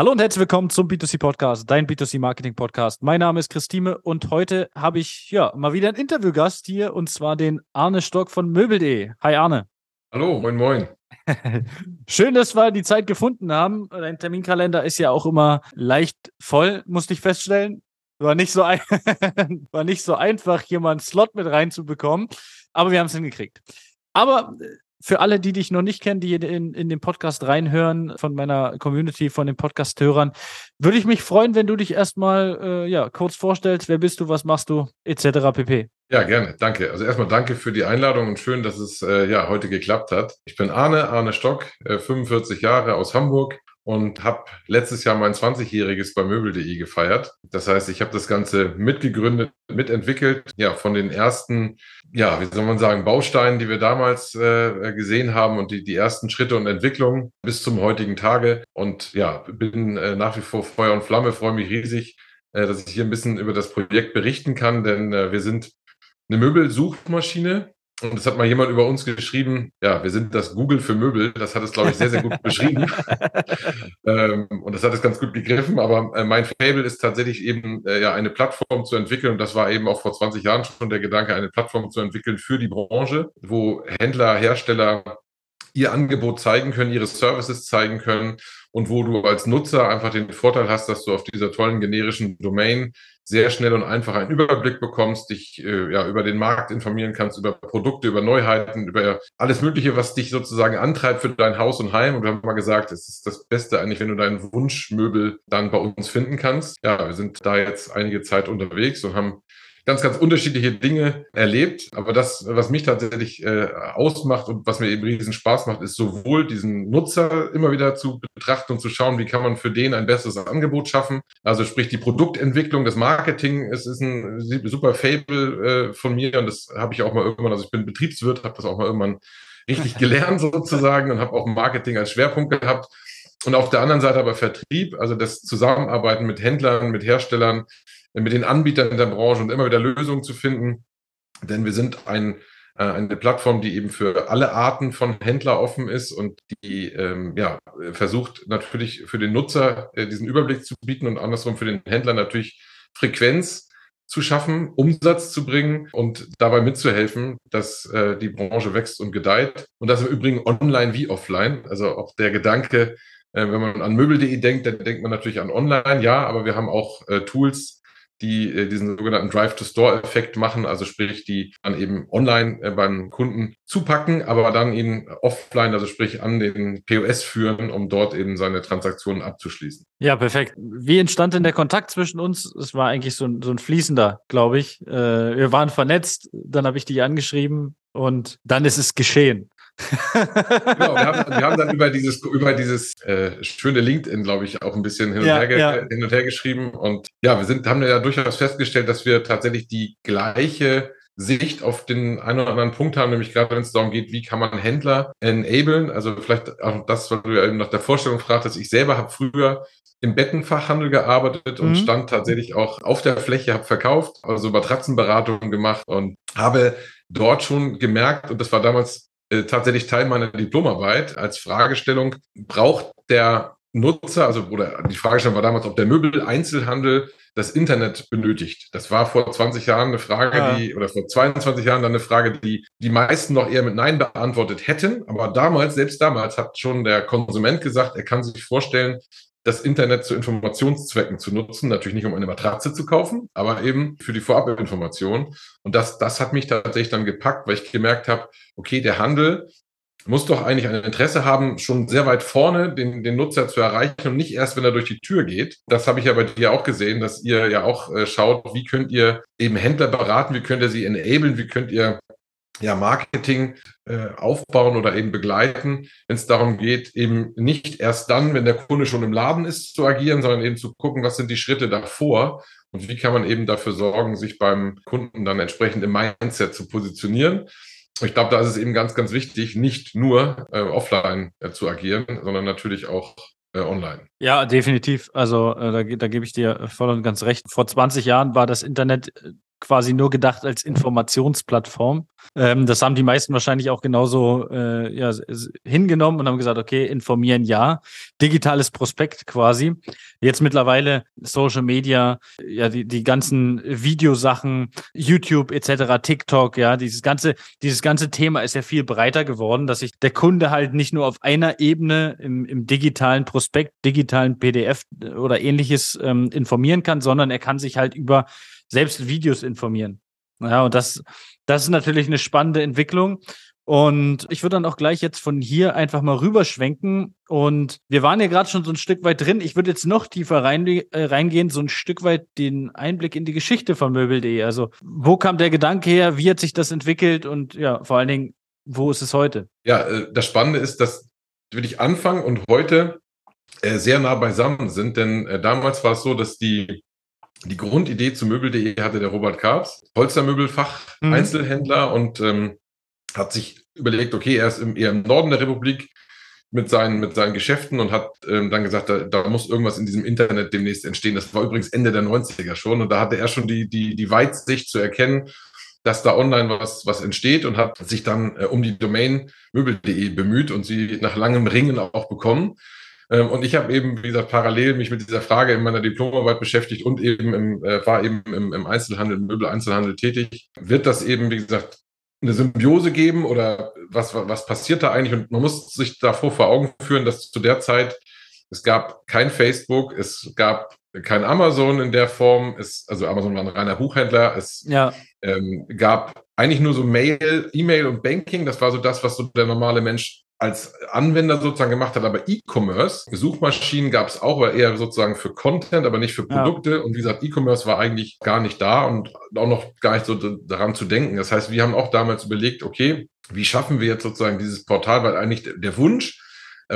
Hallo und herzlich willkommen zum B2C Podcast, dein B2C Marketing Podcast. Mein Name ist Christine und heute habe ich ja mal wieder einen Interviewgast hier und zwar den Arne Stock von Möbel.de. Hi Arne. Hallo, moin moin. Schön, dass wir die Zeit gefunden haben. Dein Terminkalender ist ja auch immer leicht voll, musste ich feststellen. War nicht so, ein war nicht so einfach, hier mal einen Slot mit reinzubekommen, aber wir haben es hingekriegt. Aber für alle, die dich noch nicht kennen, die in, in den Podcast reinhören, von meiner Community, von den Podcast-Hörern, würde ich mich freuen, wenn du dich erstmal äh, ja, kurz vorstellst. Wer bist du, was machst du, etc. pp. Ja, gerne. Danke. Also erstmal danke für die Einladung und schön, dass es äh, ja heute geklappt hat. Ich bin Arne, Arne Stock, äh, 45 Jahre aus Hamburg, und habe letztes Jahr mein 20-jähriges bei Möbel.de gefeiert. Das heißt, ich habe das Ganze mitgegründet, mitentwickelt, ja, von den ersten, ja, wie soll man sagen, Bausteinen, die wir damals äh, gesehen haben und die, die ersten Schritte und Entwicklungen bis zum heutigen Tage. Und ja, bin äh, nach wie vor Feuer und Flamme, freue mich riesig, äh, dass ich hier ein bisschen über das Projekt berichten kann, denn äh, wir sind eine Möbelsuchmaschine, und das hat mal jemand über uns geschrieben, ja, wir sind das Google für Möbel. Das hat es, glaube ich, sehr, sehr gut beschrieben. ähm, und das hat es ganz gut gegriffen. Aber äh, mein Fable ist tatsächlich eben äh, ja eine Plattform zu entwickeln. Und das war eben auch vor 20 Jahren schon der Gedanke, eine Plattform zu entwickeln für die Branche, wo Händler, Hersteller ihr Angebot zeigen können, ihre Services zeigen können und wo du als Nutzer einfach den Vorteil hast, dass du auf dieser tollen generischen Domain sehr schnell und einfach einen Überblick bekommst, dich äh, ja über den Markt informieren kannst, über Produkte, über Neuheiten, über alles Mögliche, was dich sozusagen antreibt für dein Haus und Heim. Und wir haben mal gesagt, es ist das Beste eigentlich, wenn du deinen Wunschmöbel dann bei uns finden kannst. Ja, wir sind da jetzt einige Zeit unterwegs und haben ganz, ganz unterschiedliche Dinge erlebt. Aber das, was mich tatsächlich äh, ausmacht und was mir eben riesen Spaß macht, ist sowohl diesen Nutzer immer wieder zu betrachten und zu schauen, wie kann man für den ein besseres Angebot schaffen. Also sprich die Produktentwicklung, das Marketing, es ist ein super Fable äh, von mir und das habe ich auch mal irgendwann, also ich bin Betriebswirt, habe das auch mal irgendwann richtig gelernt sozusagen und habe auch Marketing als Schwerpunkt gehabt. Und auf der anderen Seite aber Vertrieb, also das Zusammenarbeiten mit Händlern, mit Herstellern, mit den Anbietern in der Branche und immer wieder Lösungen zu finden. Denn wir sind ein, äh, eine Plattform, die eben für alle Arten von Händler offen ist und die ähm, ja, versucht natürlich für den Nutzer äh, diesen Überblick zu bieten und andersrum für den Händler natürlich Frequenz zu schaffen, Umsatz zu bringen und dabei mitzuhelfen, dass äh, die Branche wächst und gedeiht. Und das im Übrigen online wie offline. Also auch der Gedanke, äh, wenn man an Möbel.de denkt, dann denkt man natürlich an online, ja, aber wir haben auch äh, Tools, die äh, diesen sogenannten Drive-to-Store-Effekt machen, also sprich, die dann eben online äh, beim Kunden zupacken, aber dann eben offline, also sprich an den POS führen, um dort eben seine Transaktionen abzuschließen. Ja, perfekt. Wie entstand denn der Kontakt zwischen uns? Es war eigentlich so ein, so ein fließender, glaube ich. Äh, wir waren vernetzt, dann habe ich dich angeschrieben und dann ist es geschehen genau, wir haben, wir haben, dann über dieses, über dieses äh, schöne LinkedIn, glaube ich, auch ein bisschen hin und, ja, her ja. hin und her geschrieben. Und ja, wir sind, haben ja durchaus festgestellt, dass wir tatsächlich die gleiche Sicht auf den einen oder anderen Punkt haben, nämlich gerade wenn es darum geht, wie kann man Händler enablen. Also vielleicht auch das, was du ja eben nach der Vorstellung fragtest. Ich selber habe früher im Bettenfachhandel gearbeitet und mhm. stand tatsächlich auch auf der Fläche, habe verkauft, also Matratzenberatung gemacht und habe dort schon gemerkt, und das war damals äh, tatsächlich Teil meiner Diplomarbeit als Fragestellung, braucht der Nutzer, also oder die Fragestellung war damals, ob der Möbel-Einzelhandel das Internet benötigt. Das war vor 20 Jahren eine Frage, ja. die, oder vor 22 Jahren dann eine Frage, die die meisten noch eher mit Nein beantwortet hätten. Aber damals, selbst damals, hat schon der Konsument gesagt, er kann sich vorstellen, das Internet zu Informationszwecken zu nutzen. Natürlich nicht, um eine Matratze zu kaufen, aber eben für die Vorabinformation. Und das, das hat mich tatsächlich dann gepackt, weil ich gemerkt habe, okay, der Handel muss doch eigentlich ein Interesse haben, schon sehr weit vorne den, den Nutzer zu erreichen und nicht erst, wenn er durch die Tür geht. Das habe ich ja bei dir auch gesehen, dass ihr ja auch äh, schaut, wie könnt ihr eben Händler beraten, wie könnt ihr sie enablen, wie könnt ihr ja, Marketing äh, aufbauen oder eben begleiten, wenn es darum geht, eben nicht erst dann, wenn der Kunde schon im Laden ist, zu agieren, sondern eben zu gucken, was sind die Schritte davor und wie kann man eben dafür sorgen, sich beim Kunden dann entsprechend im Mindset zu positionieren. Ich glaube, da ist es eben ganz, ganz wichtig, nicht nur äh, offline äh, zu agieren, sondern natürlich auch äh, online. Ja, definitiv. Also äh, da, da gebe ich dir voll und ganz recht. Vor 20 Jahren war das Internet quasi nur gedacht als Informationsplattform. Ähm, das haben die meisten wahrscheinlich auch genauso äh, ja, hingenommen und haben gesagt, okay, informieren ja. Digitales Prospekt quasi. Jetzt mittlerweile Social Media, ja, die, die ganzen Videosachen, YouTube etc., TikTok, ja, dieses ganze, dieses ganze Thema ist ja viel breiter geworden, dass sich der Kunde halt nicht nur auf einer Ebene im, im digitalen Prospekt, digitalen PDF oder ähnliches ähm, informieren kann, sondern er kann sich halt über selbst Videos informieren. Ja, und das, das ist natürlich eine spannende Entwicklung. Und ich würde dann auch gleich jetzt von hier einfach mal rüberschwenken. Und wir waren ja gerade schon so ein Stück weit drin. Ich würde jetzt noch tiefer rein, äh, reingehen, so ein Stück weit den Einblick in die Geschichte von Möbel.de. Also, wo kam der Gedanke her? Wie hat sich das entwickelt? Und ja, vor allen Dingen, wo ist es heute? Ja, äh, das Spannende ist, dass wirklich Anfang und heute äh, sehr nah beisammen sind. Denn äh, damals war es so, dass die die Grundidee zu Möbel.de hatte der Robert Karps, Polstermöbelfach, mhm. Einzelhändler und ähm, hat sich überlegt, okay, er ist im, eher im Norden der Republik mit seinen, mit seinen Geschäften und hat ähm, dann gesagt, da, da muss irgendwas in diesem Internet demnächst entstehen. Das war übrigens Ende der 90er schon und da hatte er schon die, die, die Weitsicht zu erkennen, dass da online was, was entsteht und hat sich dann äh, um die Domain möbel.de bemüht und sie nach langem Ringen auch bekommen. Ähm, und ich habe eben, wie gesagt, parallel mich mit dieser Frage in meiner Diplomarbeit beschäftigt und eben im, äh, war eben im, im Einzelhandel, im Möbel-Einzelhandel tätig. Wird das eben, wie gesagt, eine Symbiose geben oder was, was passiert da eigentlich? Und man muss sich davor vor Augen führen, dass zu der Zeit es gab kein Facebook, es gab kein Amazon in der Form, es, also Amazon war ein reiner Buchhändler, es ja. ähm, gab eigentlich nur so Mail, E-Mail und Banking, das war so das, was so der normale Mensch als Anwender sozusagen gemacht hat, aber E-Commerce, Suchmaschinen gab es auch, aber eher sozusagen für Content, aber nicht für Produkte. Ja. Und wie gesagt, E-Commerce war eigentlich gar nicht da und auch noch gar nicht so daran zu denken. Das heißt, wir haben auch damals überlegt, okay, wie schaffen wir jetzt sozusagen dieses Portal, weil eigentlich der Wunsch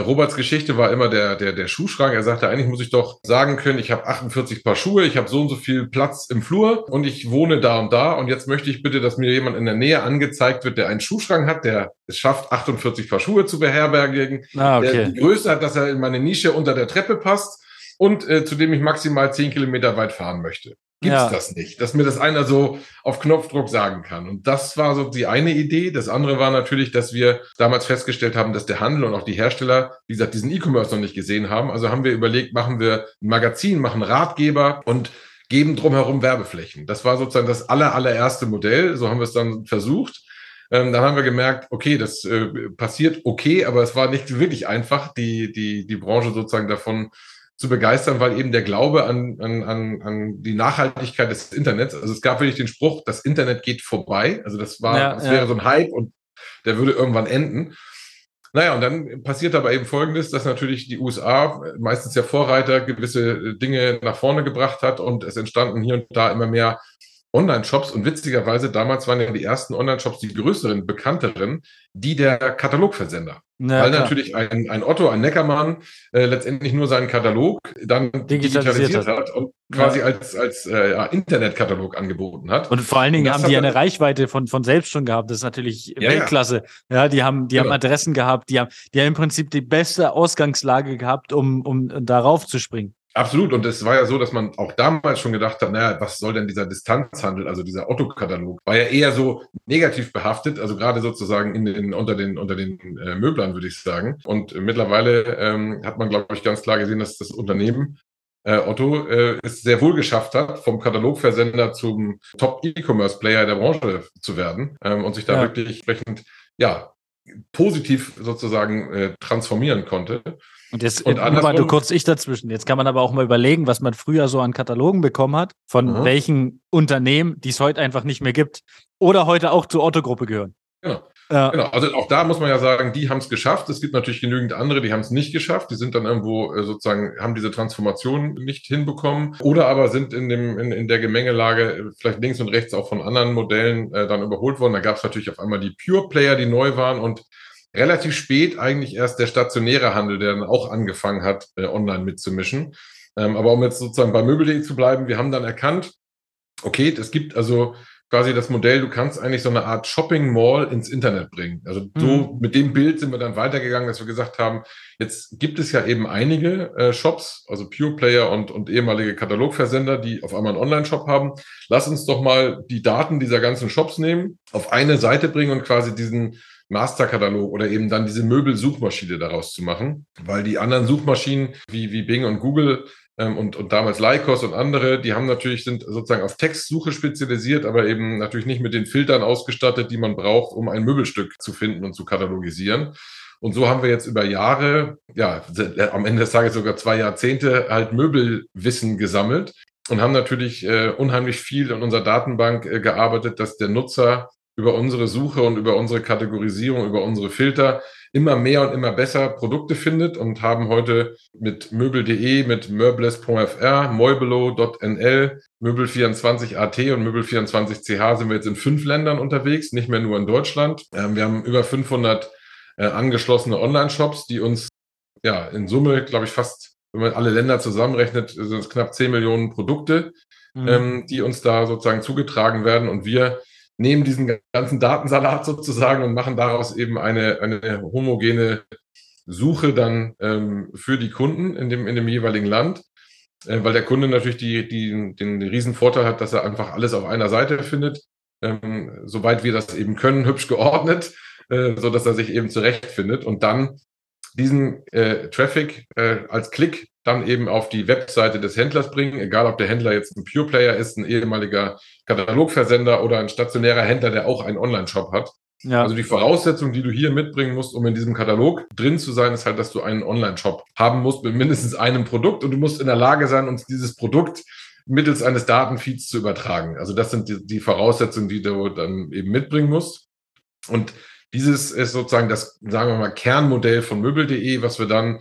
Roberts Geschichte war immer der, der, der Schuhschrank. Er sagte, eigentlich muss ich doch sagen können, ich habe 48 Paar Schuhe, ich habe so und so viel Platz im Flur und ich wohne da und da. Und jetzt möchte ich bitte, dass mir jemand in der Nähe angezeigt wird, der einen Schuhschrank hat, der es schafft, 48 Paar Schuhe zu beherbergen, ah, okay. der die Größe hat, dass er in meine Nische unter der Treppe passt und äh, zu dem ich maximal 10 Kilometer weit fahren möchte gibt's ja. das nicht, dass mir das einer so auf Knopfdruck sagen kann. Und das war so die eine Idee. Das andere war natürlich, dass wir damals festgestellt haben, dass der Handel und auch die Hersteller, wie gesagt, diesen E-Commerce noch nicht gesehen haben. Also haben wir überlegt, machen wir ein Magazin, machen Ratgeber und geben drumherum Werbeflächen. Das war sozusagen das aller, allererste Modell. So haben wir es dann versucht. Ähm, dann haben wir gemerkt, okay, das äh, passiert okay, aber es war nicht wirklich einfach, die, die, die Branche sozusagen davon zu begeistern, weil eben der Glaube an, an, an, an die Nachhaltigkeit des Internets, also es gab wirklich den Spruch, das Internet geht vorbei. Also das war, ja, das wäre ja. so ein Hype und der würde irgendwann enden. Naja, und dann passiert aber eben Folgendes, dass natürlich die USA, meistens ja Vorreiter, gewisse Dinge nach vorne gebracht hat und es entstanden hier und da immer mehr Online-Shops und witzigerweise damals waren ja die ersten Online-Shops die größeren, bekannteren, die der Katalogversender. Ja, Weil klar. natürlich ein, ein Otto, ein Neckermann äh, letztendlich nur seinen Katalog dann digitalisiert, digitalisiert hat. hat. und quasi ja. als, als äh, ja, Internetkatalog angeboten hat. Und vor allen Dingen haben die eine Reichweite von, von selbst schon gehabt. Das ist natürlich Weltklasse. Ja, die haben, die genau. haben Adressen gehabt, die haben, die haben im Prinzip die beste Ausgangslage gehabt, um, um darauf zu springen. Absolut. Und es war ja so, dass man auch damals schon gedacht hat, naja, was soll denn dieser Distanzhandel, also dieser Otto-Katalog, war ja eher so negativ behaftet, also gerade sozusagen in den, unter den, unter den äh, Möblern, würde ich sagen. Und äh, mittlerweile ähm, hat man, glaube ich, ganz klar gesehen, dass das Unternehmen äh, Otto äh, es sehr wohl geschafft hat, vom Katalogversender zum Top-E-Commerce-Player der Branche zu werden ähm, und sich da ja. wirklich entsprechend, ja, positiv sozusagen äh, transformieren konnte. Und jetzt und mal du kurz ich dazwischen. Jetzt kann man aber auch mal überlegen, was man früher so an Katalogen bekommen hat, von mhm. welchen Unternehmen, die es heute einfach nicht mehr gibt oder heute auch zur Otto-Gruppe gehören. Genau. Ja. Genau, also auch da muss man ja sagen, die haben es geschafft. Es gibt natürlich genügend andere, die haben es nicht geschafft. Die sind dann irgendwo äh, sozusagen, haben diese Transformation nicht hinbekommen oder aber sind in, dem, in, in der Gemengelage äh, vielleicht links und rechts auch von anderen Modellen äh, dann überholt worden. Da gab es natürlich auf einmal die Pure Player, die neu waren und relativ spät eigentlich erst der stationäre Handel, der dann auch angefangen hat, äh, online mitzumischen. Ähm, aber um jetzt sozusagen bei Möbel.de zu bleiben, wir haben dann erkannt, okay, es gibt also quasi das Modell, du kannst eigentlich so eine Art Shopping Mall ins Internet bringen. Also so mhm. mit dem Bild sind wir dann weitergegangen, dass wir gesagt haben, jetzt gibt es ja eben einige äh, Shops, also Pure Player und, und ehemalige Katalogversender, die auf einmal einen Online-Shop haben. Lass uns doch mal die Daten dieser ganzen Shops nehmen, auf eine Seite bringen und quasi diesen Masterkatalog oder eben dann diese Möbelsuchmaschine daraus zu machen, weil die anderen Suchmaschinen wie, wie Bing und Google und, und damals Lycos und andere, die haben natürlich, sind sozusagen auf Textsuche spezialisiert, aber eben natürlich nicht mit den Filtern ausgestattet, die man braucht, um ein Möbelstück zu finden und zu katalogisieren. Und so haben wir jetzt über Jahre, ja, am Ende des Tages sogar zwei Jahrzehnte halt Möbelwissen gesammelt und haben natürlich äh, unheimlich viel in unserer Datenbank äh, gearbeitet, dass der Nutzer über unsere Suche und über unsere Kategorisierung, über unsere Filter immer mehr und immer besser Produkte findet und haben heute mit möbel.de, mit meubles.fr, meubelo.nl, Möbel24.at und Möbel24.ch sind wir jetzt in fünf Ländern unterwegs, nicht mehr nur in Deutschland. Ähm, wir haben über 500 äh, angeschlossene Online-Shops, die uns ja in Summe, glaube ich, fast, wenn man alle Länder zusammenrechnet, sind es knapp 10 Millionen Produkte, mhm. ähm, die uns da sozusagen zugetragen werden und wir nehmen diesen ganzen Datensalat sozusagen und machen daraus eben eine, eine homogene Suche dann ähm, für die Kunden in dem, in dem jeweiligen Land, äh, weil der Kunde natürlich die, die, den riesen Vorteil hat, dass er einfach alles auf einer Seite findet, ähm, soweit wir das eben können, hübsch geordnet, äh, so dass er sich eben zurechtfindet. Und dann diesen äh, Traffic äh, als Klick dann eben auf die Webseite des Händlers bringen, egal ob der Händler jetzt ein Pure Player ist, ein ehemaliger Katalogversender oder ein stationärer Händler, der auch einen Online-Shop hat. Ja. Also die Voraussetzung, die du hier mitbringen musst, um in diesem Katalog drin zu sein, ist halt, dass du einen Online-Shop haben musst mit mindestens einem Produkt und du musst in der Lage sein, uns dieses Produkt mittels eines Datenfeeds zu übertragen. Also das sind die, die Voraussetzungen, die du dann eben mitbringen musst. Und dieses ist sozusagen das, sagen wir mal, Kernmodell von möbel.de, was wir dann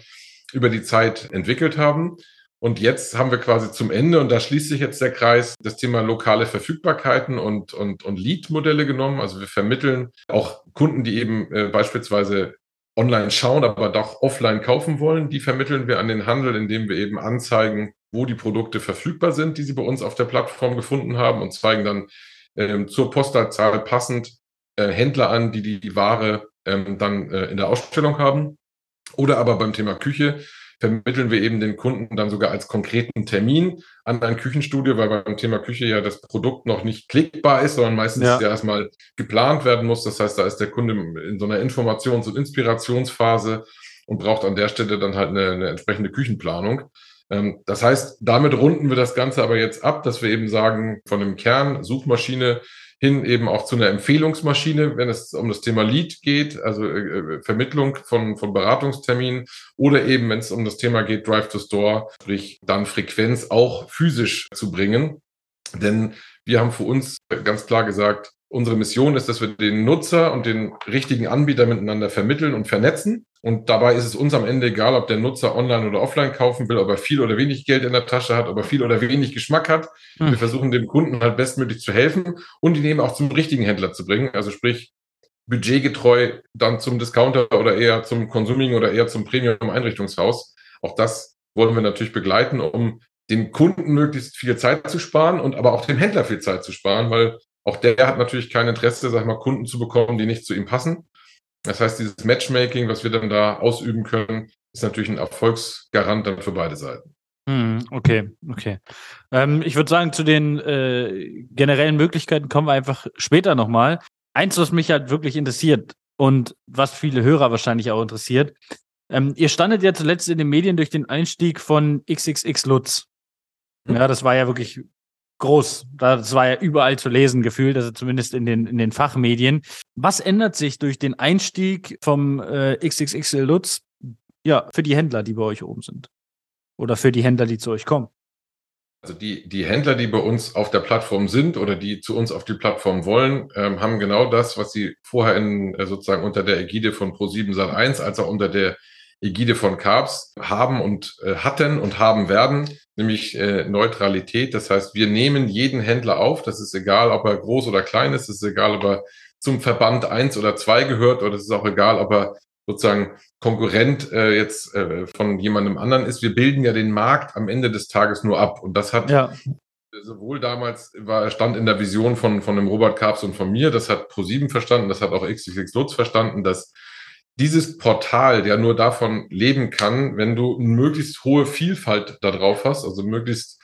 über die Zeit entwickelt haben. Und jetzt haben wir quasi zum Ende, und da schließt sich jetzt der Kreis, das Thema lokale Verfügbarkeiten und, und, und Lead-Modelle genommen. Also wir vermitteln auch Kunden, die eben äh, beispielsweise online schauen, aber doch offline kaufen wollen. Die vermitteln wir an den Handel, indem wir eben anzeigen, wo die Produkte verfügbar sind, die sie bei uns auf der Plattform gefunden haben und zeigen dann ähm, zur Postleitzahl passend äh, Händler an, die die, die Ware ähm, dann äh, in der Ausstellung haben. Oder aber beim Thema Küche vermitteln wir eben den Kunden dann sogar als konkreten Termin an ein Küchenstudio, weil beim Thema Küche ja das Produkt noch nicht klickbar ist, sondern meistens ja, ja erstmal geplant werden muss. Das heißt, da ist der Kunde in so einer Informations- und Inspirationsphase und braucht an der Stelle dann halt eine, eine entsprechende Küchenplanung. Ähm, das heißt, damit runden wir das Ganze aber jetzt ab, dass wir eben sagen, von dem Kern Suchmaschine hin eben auch zu einer Empfehlungsmaschine, wenn es um das Thema Lead geht, also äh, äh, Vermittlung von, von Beratungsterminen oder eben, wenn es um das Thema geht, Drive to Store, sprich dann Frequenz auch physisch zu bringen. Denn wir haben für uns ganz klar gesagt, unsere Mission ist, dass wir den Nutzer und den richtigen Anbieter miteinander vermitteln und vernetzen. Und dabei ist es uns am Ende egal, ob der Nutzer online oder offline kaufen will, ob er viel oder wenig Geld in der Tasche hat, ob er viel oder wenig Geschmack hat. Hm. Wir versuchen dem Kunden halt bestmöglich zu helfen und ihn eben auch zum richtigen Händler zu bringen. Also sprich, budgetgetreu dann zum Discounter oder eher zum Consuming oder eher zum Premium-Einrichtungshaus. Auch das wollen wir natürlich begleiten, um dem Kunden möglichst viel Zeit zu sparen und aber auch dem Händler viel Zeit zu sparen, weil auch der hat natürlich kein Interesse, sag ich mal, Kunden zu bekommen, die nicht zu ihm passen. Das heißt, dieses Matchmaking, was wir dann da ausüben können, ist natürlich ein Erfolgsgarant dann für beide Seiten. Hm, okay, okay. Ähm, ich würde sagen, zu den äh, generellen Möglichkeiten kommen wir einfach später nochmal. Eins, was mich halt wirklich interessiert und was viele Hörer wahrscheinlich auch interessiert. Ähm, ihr standet ja zuletzt in den Medien durch den Einstieg von XXX Lutz. Hm. Ja, das war ja wirklich groß. Das war ja überall zu lesen gefühlt, also zumindest in den, in den Fachmedien. Was ändert sich durch den Einstieg vom äh, XXXL Lutz ja, für die Händler, die bei euch oben sind? Oder für die Händler, die zu euch kommen? Also die, die Händler, die bei uns auf der Plattform sind oder die zu uns auf die Plattform wollen, ähm, haben genau das, was sie vorher in, äh, sozusagen unter der Ägide von Pro7 Sat1 als auch unter der Ägide von Carbs haben und äh, hatten und haben werden, nämlich äh, Neutralität. Das heißt, wir nehmen jeden Händler auf. Das ist egal, ob er groß oder klein ist. Es ist egal, ob er zum Verband eins oder zwei gehört oder es ist auch egal, ob er sozusagen Konkurrent äh, jetzt äh, von jemandem anderen ist. Wir bilden ja den Markt am Ende des Tages nur ab. Und das hat ja. sowohl damals war, stand in der Vision von, von dem Robert Karps und von mir, das hat ProSieben verstanden, das hat auch XXX Lutz verstanden, dass dieses Portal ja nur davon leben kann, wenn du eine möglichst hohe Vielfalt da drauf hast, also möglichst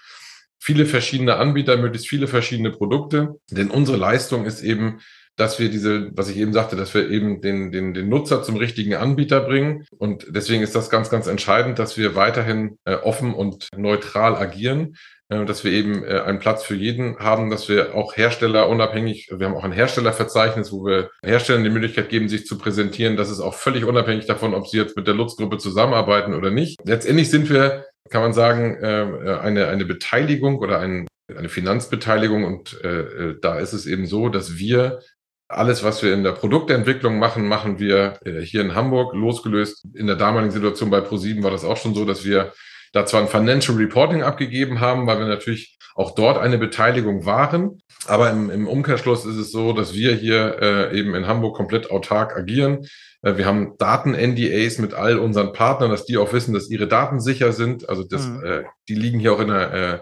viele verschiedene Anbieter, möglichst viele verschiedene Produkte. Denn unsere Leistung ist eben, dass wir diese, was ich eben sagte, dass wir eben den, den, den Nutzer zum richtigen Anbieter bringen. Und deswegen ist das ganz, ganz entscheidend, dass wir weiterhin äh, offen und neutral agieren, äh, dass wir eben äh, einen Platz für jeden haben, dass wir auch Hersteller unabhängig, wir haben auch ein Herstellerverzeichnis, wo wir Herstellern die Möglichkeit geben, sich zu präsentieren. Das ist auch völlig unabhängig davon, ob sie jetzt mit der Lutz-Gruppe zusammenarbeiten oder nicht. Letztendlich sind wir, kann man sagen, äh, eine, eine Beteiligung oder ein, eine Finanzbeteiligung. Und äh, äh da ist es eben so, dass wir alles, was wir in der Produktentwicklung machen, machen wir äh, hier in Hamburg losgelöst. In der damaligen Situation bei ProSieben war das auch schon so, dass wir da zwar ein Financial Reporting abgegeben haben, weil wir natürlich auch dort eine Beteiligung waren. Aber im, im Umkehrschluss ist es so, dass wir hier äh, eben in Hamburg komplett autark agieren. Äh, wir haben Daten-NDAs mit all unseren Partnern, dass die auch wissen, dass ihre Daten sicher sind. Also das, mhm. äh, die liegen hier auch in der äh,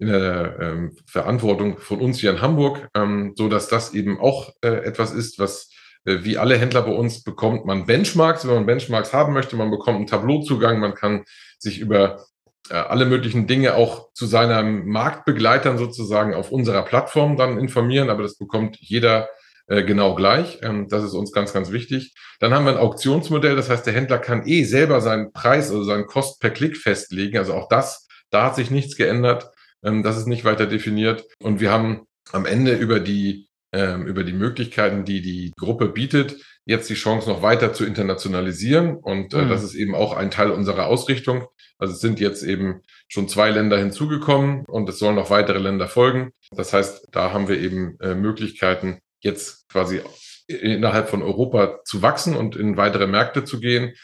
in der ähm, Verantwortung von uns hier in Hamburg, ähm, so dass das eben auch äh, etwas ist, was äh, wie alle Händler bei uns bekommt man Benchmarks, wenn man Benchmarks haben möchte, man bekommt einen Tableauzugang, man kann sich über äh, alle möglichen Dinge auch zu seinen Marktbegleitern sozusagen auf unserer Plattform dann informieren, aber das bekommt jeder äh, genau gleich. Ähm, das ist uns ganz, ganz wichtig. Dann haben wir ein Auktionsmodell, das heißt, der Händler kann eh selber seinen Preis, also seinen Kost per Klick festlegen. Also auch das, da hat sich nichts geändert. Ähm, das ist nicht weiter definiert. Und wir haben am Ende über die, ähm, über die Möglichkeiten, die die Gruppe bietet, jetzt die Chance noch weiter zu internationalisieren. Und äh, mhm. das ist eben auch ein Teil unserer Ausrichtung. Also es sind jetzt eben schon zwei Länder hinzugekommen und es sollen noch weitere Länder folgen. Das heißt, da haben wir eben äh, Möglichkeiten, jetzt quasi innerhalb von Europa zu wachsen und in weitere Märkte zu gehen.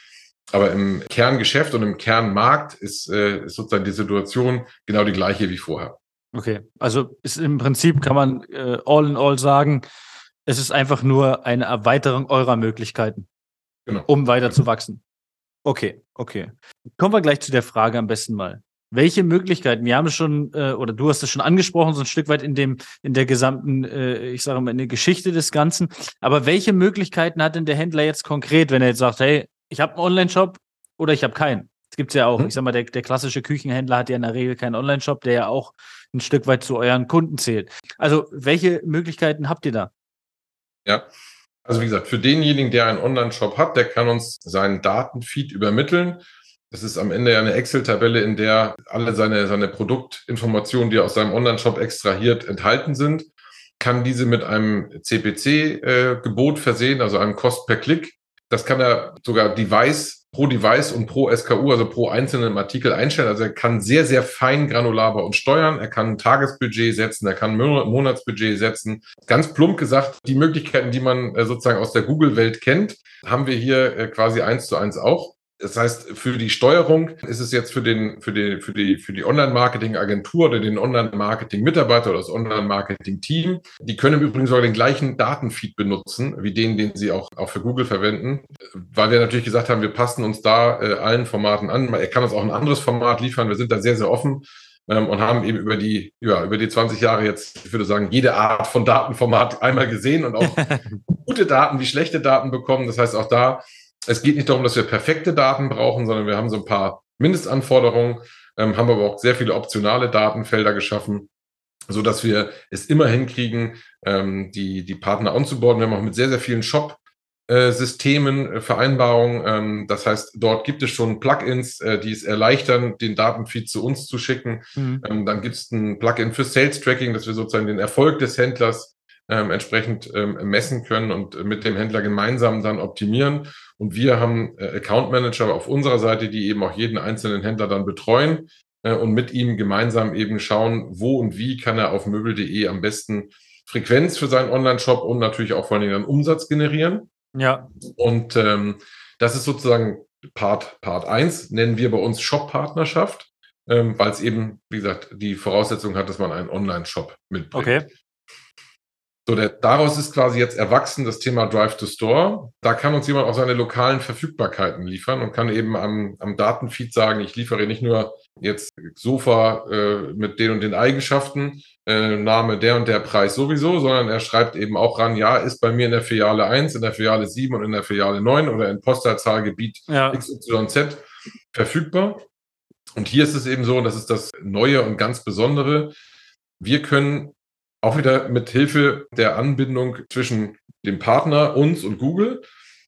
Aber im Kerngeschäft und im Kernmarkt ist, äh, ist sozusagen die Situation genau die gleiche wie vorher. Okay, also ist im Prinzip kann man äh, all in all sagen, es ist einfach nur eine Erweiterung eurer Möglichkeiten, genau. um weiter zu wachsen. Okay, okay. Kommen wir gleich zu der Frage am besten mal. Welche Möglichkeiten, wir haben es schon, äh, oder du hast es schon angesprochen, so ein Stück weit in dem, in der gesamten, äh, ich sage mal, in der Geschichte des Ganzen. Aber welche Möglichkeiten hat denn der Händler jetzt konkret, wenn er jetzt sagt, hey, ich habe einen Online-Shop oder ich habe keinen. Das gibt es ja auch. Hm. Ich sag mal, der, der klassische Küchenhändler hat ja in der Regel keinen Online-Shop, der ja auch ein Stück weit zu euren Kunden zählt. Also, welche Möglichkeiten habt ihr da? Ja, also wie gesagt, für denjenigen, der einen Online-Shop hat, der kann uns seinen Datenfeed übermitteln. Das ist am Ende ja eine Excel-Tabelle, in der alle seine, seine Produktinformationen, die er aus seinem Online-Shop extrahiert, enthalten sind. Kann diese mit einem CPC-Gebot äh, versehen, also einem Cost per Klick. Das kann er sogar Device pro Device und pro SKU, also pro einzelnen Artikel einstellen. Also er kann sehr, sehr fein granular bei uns steuern. Er kann ein Tagesbudget setzen, er kann ein Monatsbudget setzen. Ganz plump gesagt, die Möglichkeiten, die man äh, sozusagen aus der Google-Welt kennt, haben wir hier äh, quasi eins zu eins auch. Das heißt, für die Steuerung ist es jetzt für den, für die, für die, für die Online-Marketing-Agentur oder den Online-Marketing-Mitarbeiter oder das Online-Marketing-Team. Die können im Übrigen sogar den gleichen Datenfeed benutzen, wie den, den sie auch, auch für Google verwenden, weil wir natürlich gesagt haben, wir passen uns da äh, allen Formaten an. Er kann uns auch ein anderes Format liefern. Wir sind da sehr, sehr offen ähm, und haben eben über die, ja, über die 20 Jahre jetzt, ich würde sagen, jede Art von Datenformat einmal gesehen und auch gute Daten wie schlechte Daten bekommen. Das heißt, auch da es geht nicht darum, dass wir perfekte Daten brauchen, sondern wir haben so ein paar Mindestanforderungen, ähm, haben aber auch sehr viele optionale Datenfelder geschaffen, so dass wir es immer hinkriegen, ähm, die, die Partner onzuboarden. Wir haben auch mit sehr, sehr vielen Shop äh, Systemen, äh, Vereinbarungen. Ähm, das heißt, dort gibt es schon Plugins, äh, die es erleichtern, den Datenfeed zu uns zu schicken. Mhm. Ähm, dann gibt es ein Plugin für Sales Tracking, dass wir sozusagen den Erfolg des Händlers ähm, entsprechend ähm, messen können und mit dem Händler gemeinsam dann optimieren. Und wir haben äh, Account Manager auf unserer Seite, die eben auch jeden einzelnen Händler dann betreuen äh, und mit ihm gemeinsam eben schauen, wo und wie kann er auf möbel.de am besten Frequenz für seinen Online-Shop und natürlich auch vor allen Dingen dann Umsatz generieren. Ja. Und ähm, das ist sozusagen Part, Part eins nennen wir bei uns Shop-Partnerschaft, ähm, weil es eben, wie gesagt, die Voraussetzung hat, dass man einen Online-Shop mitbringt. Okay. So, der, daraus ist quasi jetzt erwachsen das Thema Drive to Store. Da kann uns jemand auch seine lokalen Verfügbarkeiten liefern und kann eben am, am Datenfeed sagen, ich liefere nicht nur jetzt Sofa äh, mit den und den Eigenschaften, äh, Name der und der Preis sowieso, sondern er schreibt eben auch ran, ja, ist bei mir in der Filiale 1, in der Filiale 7 und in der Filiale 9 oder in Postleitzahlgebiet ja. XYZ verfügbar. Und hier ist es eben so, und das ist das Neue und ganz Besondere, wir können auch wieder mit Hilfe der Anbindung zwischen dem Partner, uns und Google,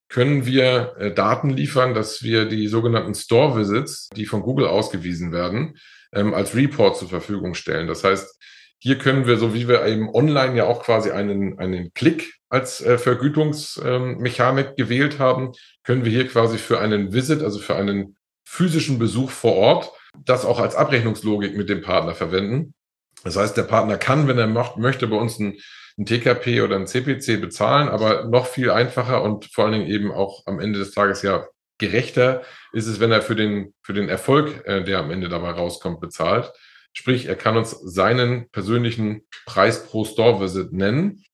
können wir äh, Daten liefern, dass wir die sogenannten Store Visits, die von Google ausgewiesen werden, ähm, als Report zur Verfügung stellen. Das heißt, hier können wir, so wie wir eben online ja auch quasi einen, einen Klick als äh, Vergütungsmechanik ähm, gewählt haben, können wir hier quasi für einen Visit, also für einen physischen Besuch vor Ort, das auch als Abrechnungslogik mit dem Partner verwenden. Das heißt, der Partner kann, wenn er macht, möchte, bei uns ein, ein TKP oder ein CPC bezahlen, aber noch viel einfacher und vor allen Dingen eben auch am Ende des Tages ja gerechter ist es, wenn er für den, für den Erfolg, äh, der am Ende dabei rauskommt, bezahlt. Sprich, er kann uns seinen persönlichen Preis pro Store-Visit nennen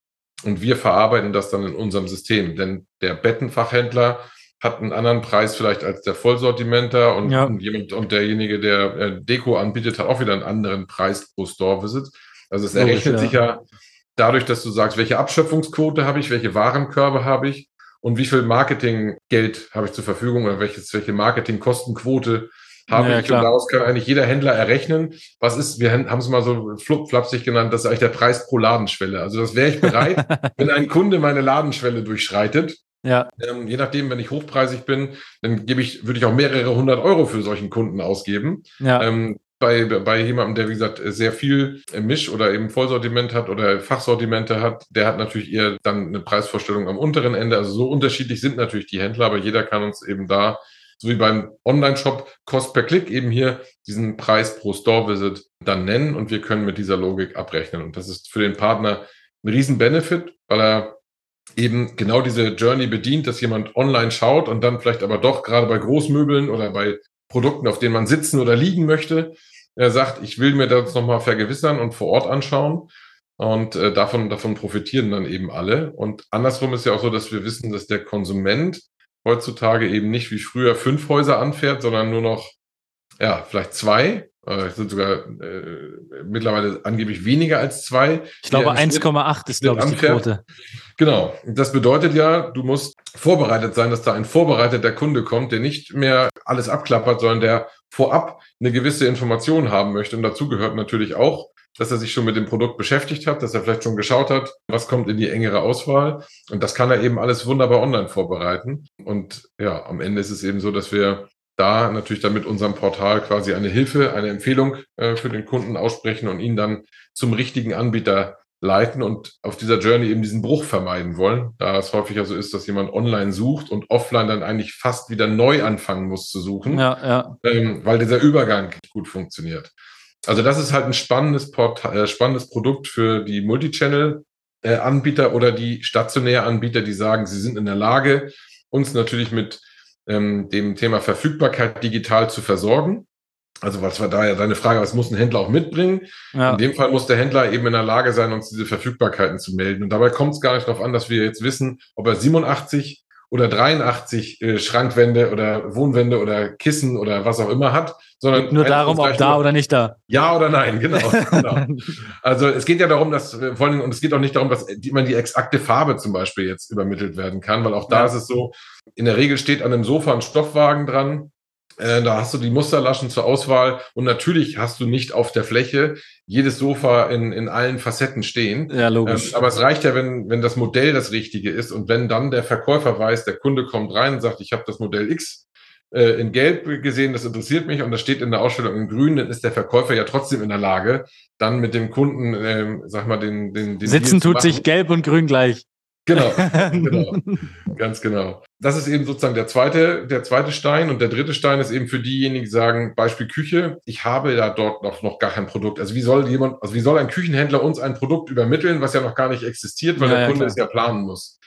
und wir verarbeiten das dann in unserem System. Denn der Bettenfachhändler hat einen anderen Preis vielleicht als der Vollsortimenter und, ja. jemand, und derjenige, der äh, Deko anbietet, hat auch wieder einen anderen Preis pro Store-Visit. Also es errechnet sich ja dadurch, dass du sagst, welche Abschöpfungsquote habe ich, welche Warenkörbe habe ich und wie viel Marketinggeld habe ich zur Verfügung oder welches, welche Marketingkostenquote habe ja, ich. Klar. Und daraus kann eigentlich jeder Händler errechnen, was ist, wir haben es mal so flapsig genannt, das ist eigentlich der Preis pro Ladenschwelle. Also das wäre ich bereit, wenn ein Kunde meine Ladenschwelle durchschreitet, ja. Ähm, je nachdem, wenn ich hochpreisig bin, dann gebe ich, würde ich auch mehrere hundert Euro für solchen Kunden ausgeben. Ja. Ähm, bei, bei jemandem, der, wie gesagt, sehr viel Misch- oder eben Vollsortiment hat oder Fachsortimente hat, der hat natürlich eher dann eine Preisvorstellung am unteren Ende. Also so unterschiedlich sind natürlich die Händler, aber jeder kann uns eben da, so wie beim Online-Shop, Kost per Klick eben hier diesen Preis pro Store-Visit dann nennen und wir können mit dieser Logik abrechnen. Und das ist für den Partner ein riesen Benefit, weil er eben genau diese Journey bedient, dass jemand online schaut und dann vielleicht aber doch gerade bei Großmöbeln oder bei Produkten, auf denen man sitzen oder liegen möchte, er sagt, ich will mir das nochmal vergewissern und vor Ort anschauen. Und äh, davon, davon profitieren dann eben alle. Und andersrum ist ja auch so, dass wir wissen, dass der Konsument heutzutage eben nicht wie früher fünf Häuser anfährt, sondern nur noch, ja, vielleicht zwei. Äh, sind sogar äh, mittlerweile angeblich weniger als zwei. Ich glaube, 1,8 ist, glaube ich, die Quote. Genau. Das bedeutet ja, du musst vorbereitet sein, dass da ein vorbereiteter Kunde kommt, der nicht mehr alles abklappert, sondern der vorab eine gewisse Information haben möchte. Und dazu gehört natürlich auch, dass er sich schon mit dem Produkt beschäftigt hat, dass er vielleicht schon geschaut hat, was kommt in die engere Auswahl. Und das kann er eben alles wunderbar online vorbereiten. Und ja, am Ende ist es eben so, dass wir da natürlich dann mit unserem Portal quasi eine Hilfe, eine Empfehlung äh, für den Kunden aussprechen und ihn dann zum richtigen Anbieter leiten und auf dieser Journey eben diesen Bruch vermeiden wollen, da es häufiger so ist, dass jemand online sucht und offline dann eigentlich fast wieder neu anfangen muss zu suchen, ja, ja. Ähm, weil dieser Übergang gut funktioniert. Also das ist halt ein spannendes, Portal, äh, spannendes Produkt für die Multichannel-Anbieter äh, oder die Stationäranbieter, die sagen, sie sind in der Lage, uns natürlich mit ähm, dem Thema Verfügbarkeit digital zu versorgen. Also was war da ja deine Frage, was muss ein Händler auch mitbringen? Ja. In dem Fall muss der Händler eben in der Lage sein, uns diese Verfügbarkeiten zu melden. Und dabei kommt es gar nicht darauf an, dass wir jetzt wissen, ob er 87 oder 83 äh, Schrankwände oder Wohnwände oder Kissen oder was auch immer hat, sondern nur darum, ob da oder nicht da. Ja oder nein, genau. genau. Also es geht ja darum, dass äh, vor allem, und es geht auch nicht darum, dass man die exakte Farbe zum Beispiel jetzt übermittelt werden kann, weil auch da ja. ist es so, in der Regel steht an einem Sofa ein Stoffwagen dran äh, da hast du die Musterlaschen zur Auswahl und natürlich hast du nicht auf der Fläche jedes Sofa in, in allen Facetten stehen. Ja, logisch. Ähm, aber es reicht ja, wenn, wenn das Modell das Richtige ist und wenn dann der Verkäufer weiß, der Kunde kommt rein und sagt, ich habe das Modell X äh, in Gelb gesehen, das interessiert mich und das steht in der Ausstellung in Grün, dann ist der Verkäufer ja trotzdem in der Lage, dann mit dem Kunden, ähm, sag mal, den, den, den Sitzen tut sich Gelb und Grün gleich. Genau, genau, ganz genau. Das ist eben sozusagen der zweite, der zweite Stein und der dritte Stein ist eben für diejenigen, die sagen, Beispiel Küche, ich habe ja dort noch, noch gar kein Produkt. Also wie soll jemand, also wie soll ein Küchenhändler uns ein Produkt übermitteln, was ja noch gar nicht existiert, weil ja, der Kunde ja, es ja planen muss.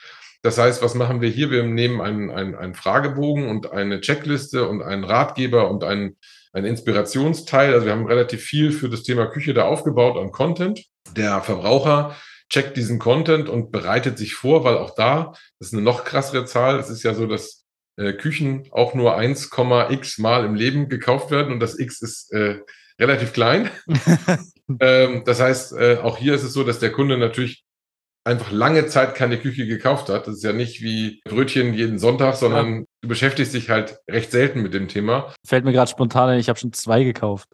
Das heißt, was machen wir hier? Wir nehmen einen, einen, einen Fragebogen und eine Checkliste und einen Ratgeber und einen, einen Inspirationsteil. Also wir haben relativ viel für das Thema Küche da aufgebaut an Content. Der Verbraucher checkt diesen Content und bereitet sich vor, weil auch da, das ist eine noch krassere Zahl, es ist ja so, dass äh, Küchen auch nur 1,x Mal im Leben gekauft werden und das X ist äh, relativ klein. ähm, das heißt, äh, auch hier ist es so, dass der Kunde natürlich einfach lange Zeit keine Küche gekauft hat. Das ist ja nicht wie Brötchen jeden Sonntag, sondern ja. du beschäftigst dich halt recht selten mit dem Thema. Fällt mir gerade spontan ein, ich habe schon zwei gekauft.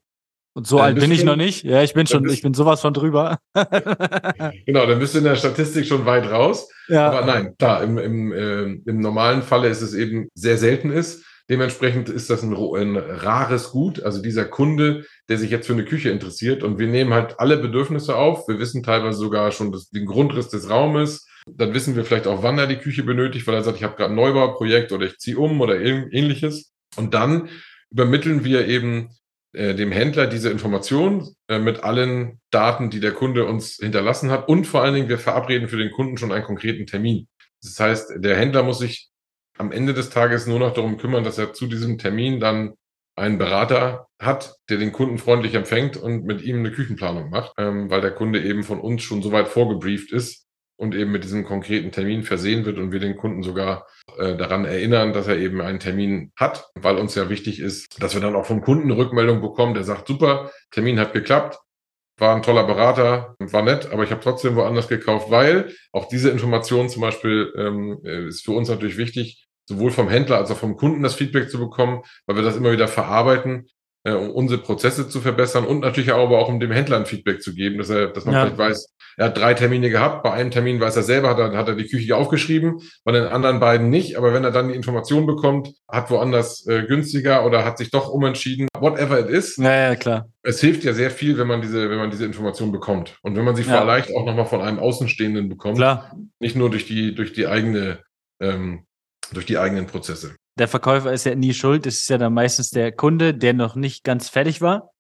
Und so äh, alt bin ich noch nicht. Ja, ich bin schon, ich bin sowas von drüber. genau, dann bist du in der Statistik schon weit raus. Ja. Aber nein, da im, im, äh, im normalen Falle ist es eben sehr selten ist. Dementsprechend ist das ein, ein rares Gut. Also dieser Kunde, der sich jetzt für eine Küche interessiert und wir nehmen halt alle Bedürfnisse auf. Wir wissen teilweise sogar schon das, den Grundriss des Raumes. Dann wissen wir vielleicht auch, wann er die Küche benötigt, weil er sagt, ich habe gerade ein Neubauprojekt oder ich ziehe um oder ähnliches. Und dann übermitteln wir eben äh, dem Händler diese Information äh, mit allen Daten, die der Kunde uns hinterlassen hat. Und vor allen Dingen, wir verabreden für den Kunden schon einen konkreten Termin. Das heißt, der Händler muss sich am Ende des Tages nur noch darum kümmern, dass er zu diesem Termin dann einen Berater hat, der den Kunden freundlich empfängt und mit ihm eine Küchenplanung macht, ähm, weil der Kunde eben von uns schon so weit vorgebrieft ist und eben mit diesem konkreten Termin versehen wird und wir den Kunden sogar äh, daran erinnern, dass er eben einen Termin hat, weil uns ja wichtig ist, dass wir dann auch vom Kunden eine Rückmeldung bekommen, der sagt, super, Termin hat geklappt, war ein toller Berater, war nett, aber ich habe trotzdem woanders gekauft, weil auch diese Information zum Beispiel ähm, äh, ist für uns natürlich wichtig, sowohl vom Händler als auch vom Kunden das Feedback zu bekommen, weil wir das immer wieder verarbeiten, äh, um unsere Prozesse zu verbessern und natürlich aber auch um dem Händler ein Feedback zu geben, dass er, dass man ja. vielleicht weiß, er hat drei Termine gehabt, bei einem Termin weiß er selber, hat er, hat er die Küche aufgeschrieben, bei den anderen beiden nicht, aber wenn er dann die Information bekommt, hat woanders äh, günstiger oder hat sich doch umentschieden, whatever it is. Ja, ja, klar. Es hilft ja sehr viel, wenn man diese, wenn man diese Information bekommt und wenn man sie ja. vielleicht auch nochmal von einem Außenstehenden bekommt, klar. nicht nur durch die, durch die eigene ähm, durch die eigenen Prozesse. Der Verkäufer ist ja nie schuld. Es ist ja dann meistens der Kunde, der noch nicht ganz fertig war.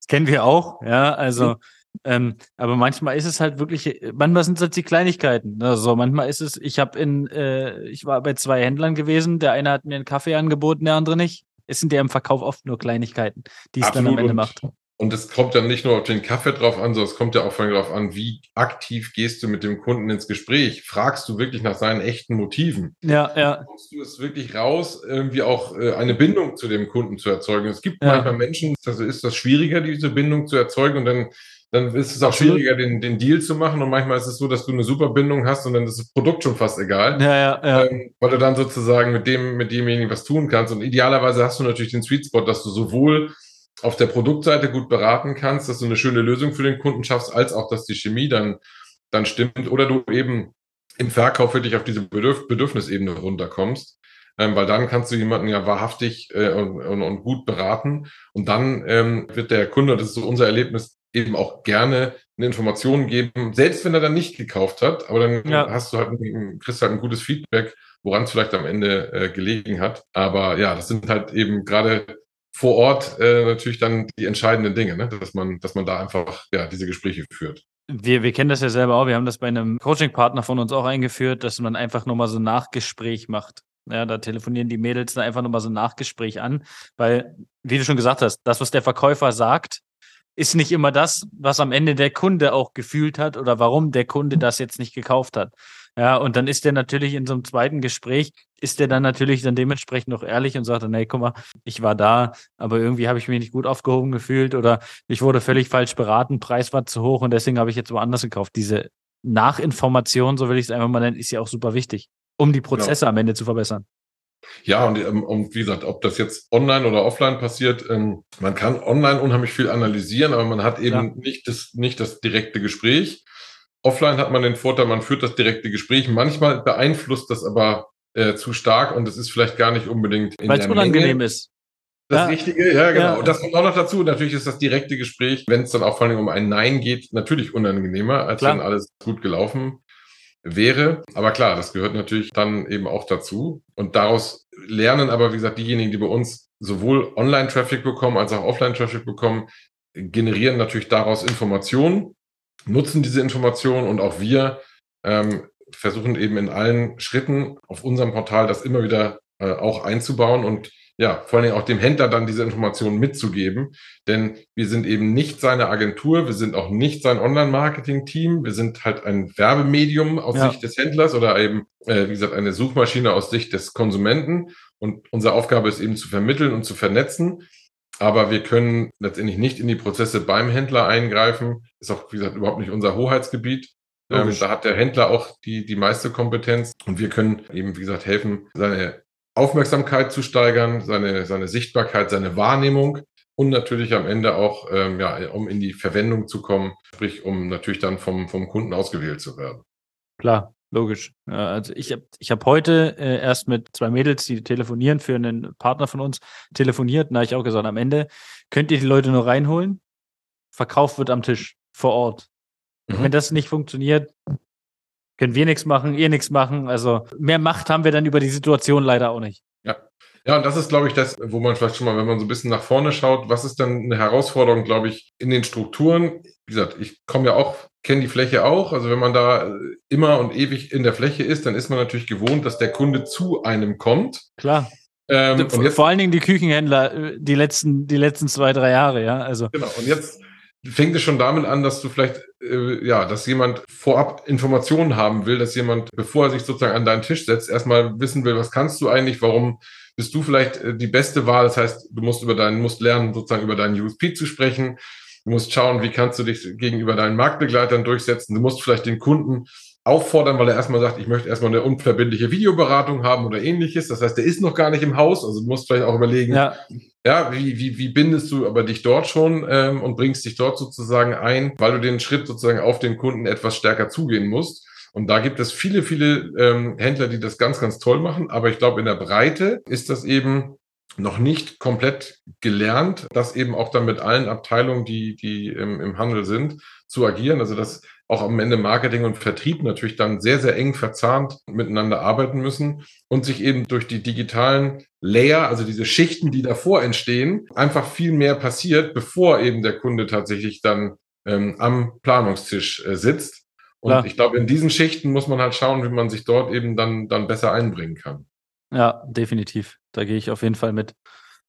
Das kennen wir auch, ja. Also, mhm. ähm, aber manchmal ist es halt wirklich, manchmal sind es halt die Kleinigkeiten. Also manchmal ist es, ich habe in, äh, ich war bei zwei Händlern gewesen, der eine hat mir einen Kaffee angeboten, der andere nicht. Es sind ja im Verkauf oft nur Kleinigkeiten, die es dann am Ende macht. Und es kommt dann nicht nur auf den Kaffee drauf an, sondern es kommt ja auch vor allem darauf an, wie aktiv gehst du mit dem Kunden ins Gespräch? Fragst du wirklich nach seinen echten Motiven? Ja, ja. Kommst du es wirklich raus, irgendwie auch äh, eine Bindung zu dem Kunden zu erzeugen? Es gibt ja. manchmal Menschen, also ist das schwieriger, diese Bindung zu erzeugen und dann dann ist es auch Absolut. schwieriger, den, den Deal zu machen. Und manchmal ist es so, dass du eine super Bindung hast und dann ist das Produkt schon fast egal. Ja, ja, ja. Ähm, weil du dann sozusagen mit dem, mit demjenigen was tun kannst. Und idealerweise hast du natürlich den Sweet Spot, dass du sowohl auf der Produktseite gut beraten kannst, dass du eine schöne Lösung für den Kunden schaffst, als auch, dass die Chemie dann, dann stimmt oder du eben im Verkauf wirklich auf diese Bedürf Bedürfnisebene runterkommst. Ähm, weil dann kannst du jemanden ja wahrhaftig äh, und, und, und, gut beraten und dann ähm, wird der Kunde, das ist so unser Erlebnis, eben auch gerne eine Information geben, selbst wenn er dann nicht gekauft hat, aber dann ja. hast du halt, kriegst halt ein gutes Feedback, woran es vielleicht am Ende äh, gelegen hat. Aber ja, das sind halt eben gerade vor Ort äh, natürlich dann die entscheidenden Dinge, ne? dass man, dass man da einfach ja diese Gespräche führt. Wir, wir kennen das ja selber auch. Wir haben das bei einem Coaching-Partner von uns auch eingeführt, dass man einfach nochmal so ein Nachgespräch macht. Ja, da telefonieren die Mädels dann einfach nochmal so ein Nachgespräch an, weil, wie du schon gesagt hast, das, was der Verkäufer sagt, ist nicht immer das, was am Ende der Kunde auch gefühlt hat oder warum der Kunde das jetzt nicht gekauft hat. Ja, und dann ist der natürlich in so einem zweiten Gespräch, ist der dann natürlich dann dementsprechend noch ehrlich und sagt dann, hey, guck mal, ich war da, aber irgendwie habe ich mich nicht gut aufgehoben gefühlt oder ich wurde völlig falsch beraten, Preis war zu hoch und deswegen habe ich jetzt woanders gekauft. Diese Nachinformation, so will ich es einfach mal nennen, ist ja auch super wichtig, um die Prozesse ja. am Ende zu verbessern. Ja, und, ähm, und wie gesagt, ob das jetzt online oder offline passiert, ähm, man kann online unheimlich viel analysieren, aber man hat eben ja. nicht, das, nicht das direkte Gespräch. Offline hat man den Vorteil, man führt das direkte Gespräch. Manchmal beeinflusst das aber äh, zu stark und es ist vielleicht gar nicht unbedingt in Weil es unangenehm Menge. ist. Das ja. Richtige, ja, genau. Ja. Das kommt auch noch dazu. Natürlich ist das direkte Gespräch, wenn es dann auch vor allem um ein Nein geht, natürlich unangenehmer, als klar. wenn alles gut gelaufen wäre. Aber klar, das gehört natürlich dann eben auch dazu. Und daraus lernen aber, wie gesagt, diejenigen, die bei uns sowohl Online-Traffic bekommen als auch Offline-Traffic bekommen, generieren natürlich daraus Informationen nutzen diese Informationen und auch wir ähm, versuchen eben in allen Schritten auf unserem Portal das immer wieder äh, auch einzubauen und ja, vor allen Dingen auch dem Händler dann diese Informationen mitzugeben. Denn wir sind eben nicht seine Agentur, wir sind auch nicht sein Online-Marketing-Team, wir sind halt ein Werbemedium aus ja. Sicht des Händlers oder eben, äh, wie gesagt, eine Suchmaschine aus Sicht des Konsumenten. Und unsere Aufgabe ist eben zu vermitteln und zu vernetzen. Aber wir können letztendlich nicht in die Prozesse beim Händler eingreifen. Ist auch, wie gesagt, überhaupt nicht unser Hoheitsgebiet. Ähm, da hat der Händler auch die, die meiste Kompetenz. Und wir können eben, wie gesagt, helfen, seine Aufmerksamkeit zu steigern, seine, seine Sichtbarkeit, seine Wahrnehmung und natürlich am Ende auch, ähm, ja, um in die Verwendung zu kommen, sprich, um natürlich dann vom, vom Kunden ausgewählt zu werden. Klar, logisch. Also ich habe ich hab heute äh, erst mit zwei Mädels, die telefonieren für einen Partner von uns, telefoniert. Da habe ich auch gesagt, am Ende könnt ihr die Leute nur reinholen. Verkauf wird am Tisch vor Ort. Mhm. Wenn das nicht funktioniert, können wir nichts machen, ihr nichts machen. Also mehr Macht haben wir dann über die Situation leider auch nicht. Ja. Ja, und das ist, glaube ich, das, wo man vielleicht schon mal, wenn man so ein bisschen nach vorne schaut, was ist dann eine Herausforderung, glaube ich, in den Strukturen? Wie gesagt, ich komme ja auch, kenne die Fläche auch. Also wenn man da immer und ewig in der Fläche ist, dann ist man natürlich gewohnt, dass der Kunde zu einem kommt. Klar. Ähm, vor, jetzt, vor allen Dingen die Küchenhändler äh, die letzten, die letzten zwei, drei Jahre, ja. Also. Genau. Und jetzt fängt es schon damit an, dass du vielleicht, äh, ja, dass jemand vorab Informationen haben will, dass jemand, bevor er sich sozusagen an deinen Tisch setzt, erstmal wissen will, was kannst du eigentlich, warum bist du vielleicht äh, die beste Wahl. Das heißt, du musst über deinen, musst lernen, sozusagen über deinen USP zu sprechen. Du musst schauen, wie kannst du dich gegenüber deinen Marktbegleitern durchsetzen. Du musst vielleicht den Kunden auffordern, weil er erstmal sagt, ich möchte erstmal eine unverbindliche Videoberatung haben oder ähnliches. Das heißt, der ist noch gar nicht im Haus. Also du musst vielleicht auch überlegen, ja, ja wie, wie, wie bindest du aber dich dort schon ähm, und bringst dich dort sozusagen ein, weil du den Schritt sozusagen auf den Kunden etwas stärker zugehen musst. Und da gibt es viele, viele ähm, Händler, die das ganz, ganz toll machen. Aber ich glaube, in der Breite ist das eben noch nicht komplett gelernt, das eben auch dann mit allen Abteilungen, die, die im, im Handel sind, zu agieren. Also dass auch am Ende Marketing und Vertrieb natürlich dann sehr, sehr eng verzahnt miteinander arbeiten müssen und sich eben durch die digitalen Layer, also diese Schichten, die davor entstehen, einfach viel mehr passiert, bevor eben der Kunde tatsächlich dann ähm, am Planungstisch äh, sitzt. Und ja. ich glaube, in diesen Schichten muss man halt schauen, wie man sich dort eben dann, dann besser einbringen kann. Ja, definitiv. Da gehe ich auf jeden Fall mit.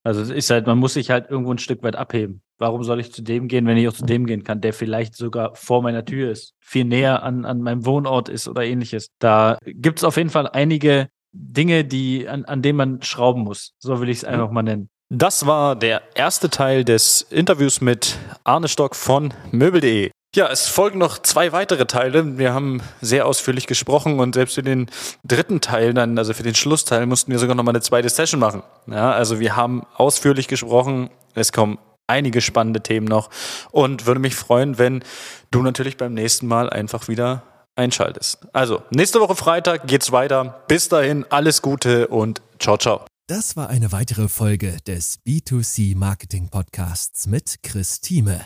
Also es ist halt, man muss sich halt irgendwo ein Stück weit abheben. Warum soll ich zu dem gehen, wenn ich auch zu dem gehen kann, der vielleicht sogar vor meiner Tür ist, viel näher an, an meinem Wohnort ist oder ähnliches. Da gibt es auf jeden Fall einige Dinge, die, an, an denen man schrauben muss. So will ich es einfach mal nennen. Das war der erste Teil des Interviews mit Arne Stock von Möbel.de. Ja, es folgen noch zwei weitere Teile. Wir haben sehr ausführlich gesprochen und selbst für den dritten Teil dann, also für den Schlussteil, mussten wir sogar noch mal eine zweite Session machen. Ja, also wir haben ausführlich gesprochen. Es kommen einige spannende Themen noch und würde mich freuen, wenn du natürlich beim nächsten Mal einfach wieder einschaltest. Also, nächste Woche Freitag geht's weiter. Bis dahin, alles Gute und ciao, ciao. Das war eine weitere Folge des B2C Marketing Podcasts mit Chris Thieme.